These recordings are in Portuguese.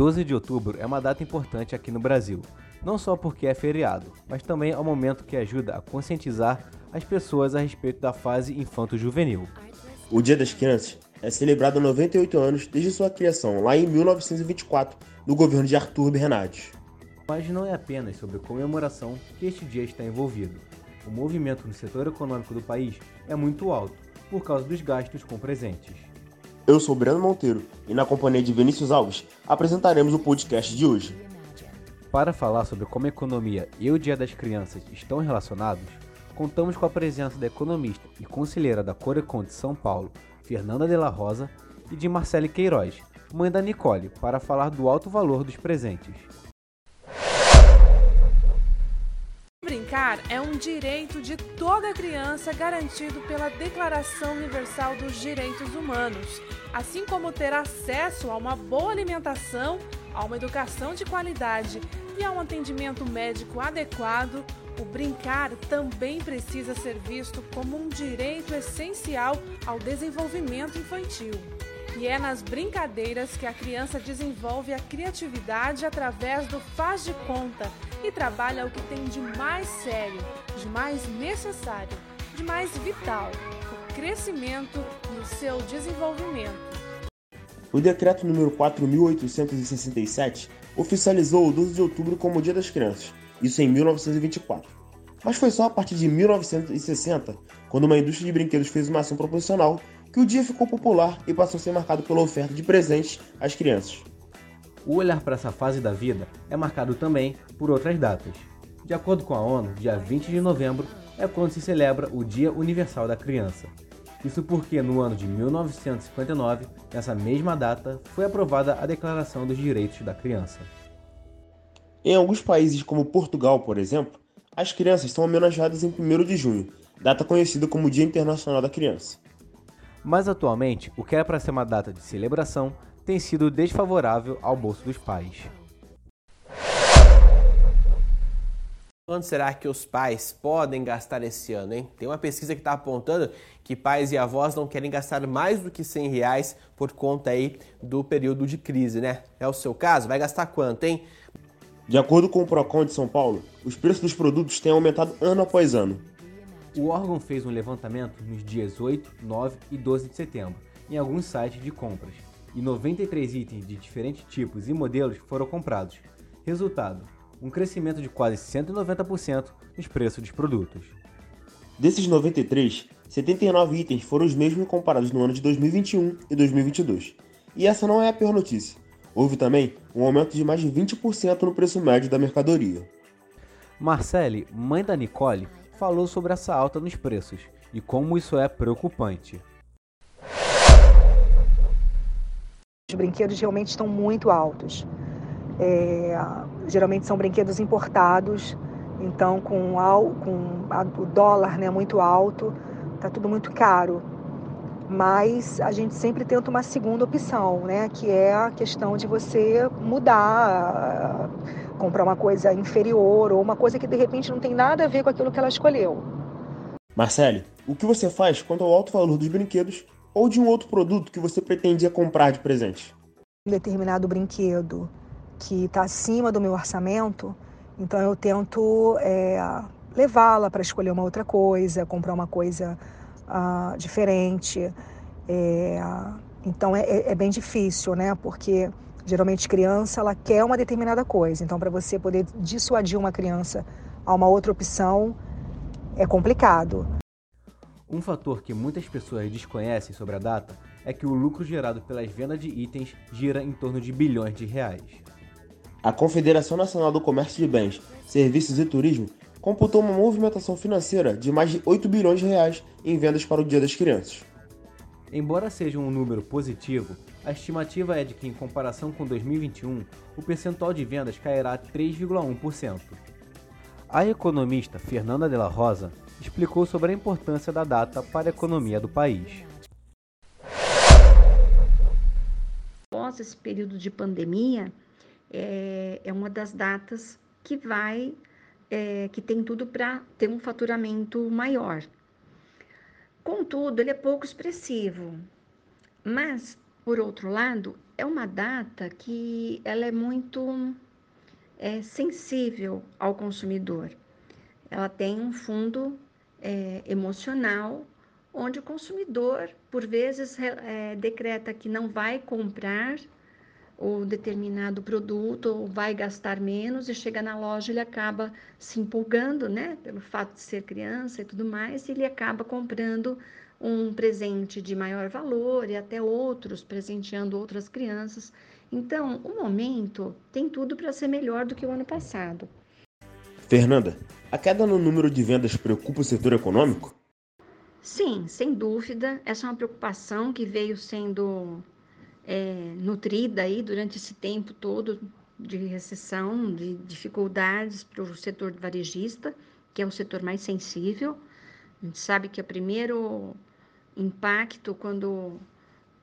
12 de outubro é uma data importante aqui no Brasil, não só porque é feriado, mas também é um momento que ajuda a conscientizar as pessoas a respeito da fase infanto-juvenil. O Dia das Crianças é celebrado há 98 anos desde sua criação, lá em 1924, no governo de Arthur Bernardes. Mas não é apenas sobre comemoração que este dia está envolvido. O movimento no setor econômico do país é muito alto, por causa dos gastos com presentes. Eu sou Breno Monteiro e, na companhia de Vinícius Alves, apresentaremos o podcast de hoje. Para falar sobre como a economia e o Dia das Crianças estão relacionados, contamos com a presença da economista e conselheira da Corecon de São Paulo, Fernanda de la Rosa, e de Marcele Queiroz, mãe da Nicole, para falar do alto valor dos presentes. Brincar é um direito de toda criança garantido pela Declaração Universal dos Direitos Humanos, assim como ter acesso a uma boa alimentação, a uma educação de qualidade e a um atendimento médico adequado. O brincar também precisa ser visto como um direito essencial ao desenvolvimento infantil. E é nas brincadeiras que a criança desenvolve a criatividade através do faz de conta e trabalha o que tem de mais sério, de mais necessário, de mais vital, o crescimento e o seu desenvolvimento. O decreto número 4867 oficializou o 12 de outubro como o Dia das Crianças, isso em 1924. Mas foi só a partir de 1960, quando uma indústria de brinquedos fez uma ação proporcional, que o dia ficou popular e passou a ser marcado pela oferta de presentes às crianças. O olhar para essa fase da vida é marcado também por outras datas. De acordo com a ONU, dia 20 de novembro é quando se celebra o Dia Universal da Criança. Isso porque no ano de 1959, nessa mesma data, foi aprovada a Declaração dos Direitos da Criança. Em alguns países, como Portugal, por exemplo, as crianças são homenageadas em 1 de junho, data conhecida como Dia Internacional da Criança. Mas atualmente, o que era para ser uma data de celebração tem sido desfavorável ao bolso dos pais. Quanto será que os pais podem gastar esse ano, hein? Tem uma pesquisa que está apontando que pais e avós não querem gastar mais do que 100 reais por conta aí do período de crise, né? É o seu caso? Vai gastar quanto, hein? De acordo com o Procon de São Paulo, os preços dos produtos têm aumentado ano após ano. O órgão fez um levantamento nos dias 8, 9 e 12 de setembro em alguns sites de compras e 93 itens de diferentes tipos e modelos foram comprados. Resultado: um crescimento de quase 190% nos preços dos produtos. Desses 93, 79 itens foram os mesmos comparados no ano de 2021 e 2022. E essa não é a pior notícia. Houve também um aumento de mais de 20% no preço médio da mercadoria. Marcele, mãe da Nicole, falou sobre essa alta nos preços e como isso é preocupante. Os brinquedos realmente estão muito altos. É, geralmente são brinquedos importados, então com, com a, o dólar né, muito alto, está tudo muito caro mas a gente sempre tenta uma segunda opção, né? Que é a questão de você mudar, comprar uma coisa inferior ou uma coisa que de repente não tem nada a ver com aquilo que ela escolheu. Marcele, o que você faz quanto ao alto valor dos brinquedos ou de um outro produto que você pretendia comprar de presente? Um determinado brinquedo que está acima do meu orçamento, então eu tento é, levá-la para escolher uma outra coisa, comprar uma coisa uh, diferente. É, então é, é, é, bem difícil, né? Porque geralmente criança ela quer uma determinada coisa. Então para você poder dissuadir uma criança a uma outra opção é complicado. Um fator que muitas pessoas desconhecem sobre a data é que o lucro gerado pelas vendas de itens gira em torno de bilhões de reais. A Confederação Nacional do Comércio de Bens, Serviços e Turismo computou uma movimentação financeira de mais de 8 bilhões de reais em vendas para o Dia das Crianças. Embora seja um número positivo, a estimativa é de que, em comparação com 2021, o percentual de vendas cairá 3,1%. A economista Fernanda de la Rosa explicou sobre a importância da data para a economia do país. Após esse período de pandemia, é, é uma das datas que vai é, que tem tudo para ter um faturamento maior. Contudo, ele é pouco expressivo, mas por outro lado, é uma data que ela é muito é, sensível ao consumidor. Ela tem um fundo é, emocional, onde o consumidor, por vezes, é, decreta que não vai comprar o determinado produto ou vai gastar menos e chega na loja ele acaba se empolgando, né, pelo fato de ser criança e tudo mais, e ele acaba comprando um presente de maior valor e até outros presenteando outras crianças. Então, o momento tem tudo para ser melhor do que o ano passado. Fernanda, a queda no número de vendas preocupa o setor econômico? Sim, sem dúvida. Essa é uma preocupação que veio sendo é, nutrida aí durante esse tempo todo de recessão, de dificuldades para o setor varejista, que é o setor mais sensível. A gente sabe que o primeiro impacto quando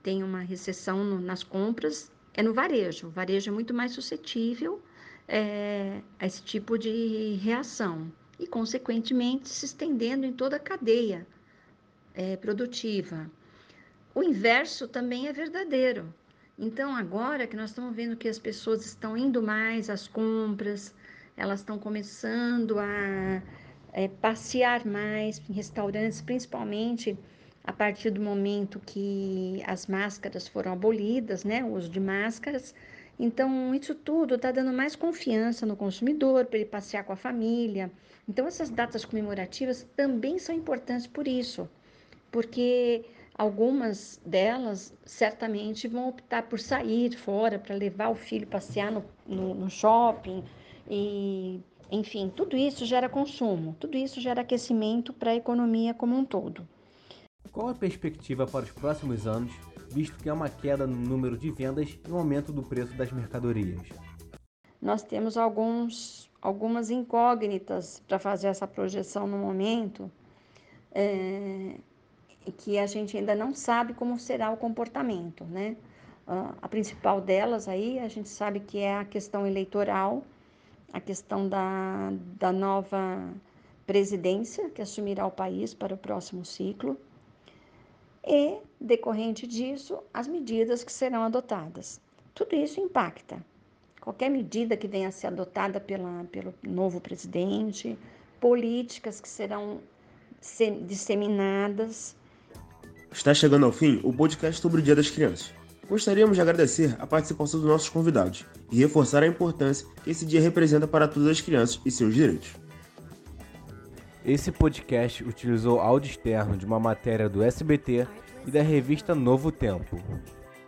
tem uma recessão no, nas compras é no varejo. O varejo é muito mais suscetível é, a esse tipo de reação e, consequentemente, se estendendo em toda a cadeia é, produtiva. O inverso também é verdadeiro. Então, agora que nós estamos vendo que as pessoas estão indo mais às compras, elas estão começando a é, passear mais em restaurantes, principalmente a partir do momento que as máscaras foram abolidas, né, o uso de máscaras, então, isso tudo está dando mais confiança no consumidor para ele passear com a família. Então, essas datas comemorativas também são importantes por isso, porque algumas delas certamente vão optar por sair fora para levar o filho passear no, no, no shopping e enfim, tudo isso gera consumo, tudo isso gera aquecimento para a economia como um todo. Qual a perspectiva para os próximos anos visto que há uma queda no número de vendas e um aumento do preço das mercadorias. Nós temos alguns, algumas incógnitas para fazer essa projeção no momento, é, que a gente ainda não sabe como será o comportamento, né? A principal delas aí, a gente sabe que é a questão eleitoral, a questão da, da nova presidência que assumirá o país para o próximo ciclo e, decorrente disso, as medidas que serão adotadas. Tudo isso impacta. Qualquer medida que venha a ser adotada pela, pelo novo presidente, políticas que serão disseminadas. Está chegando ao fim o podcast sobre o Dia das Crianças. Gostaríamos de agradecer a participação dos nossos convidados e reforçar a importância que esse dia representa para todas as crianças e seus direitos. Esse podcast utilizou áudio externo de uma matéria do SBT e da revista Novo Tempo.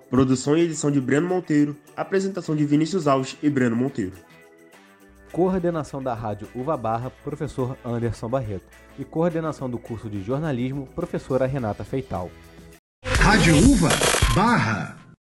Produção e edição de Breno Monteiro, apresentação de Vinícius Alves e Breno Monteiro. Coordenação da Rádio Uva Barra, professor Anderson Barreto. E coordenação do curso de jornalismo, professora Renata Feital. Rádio Uva Barra.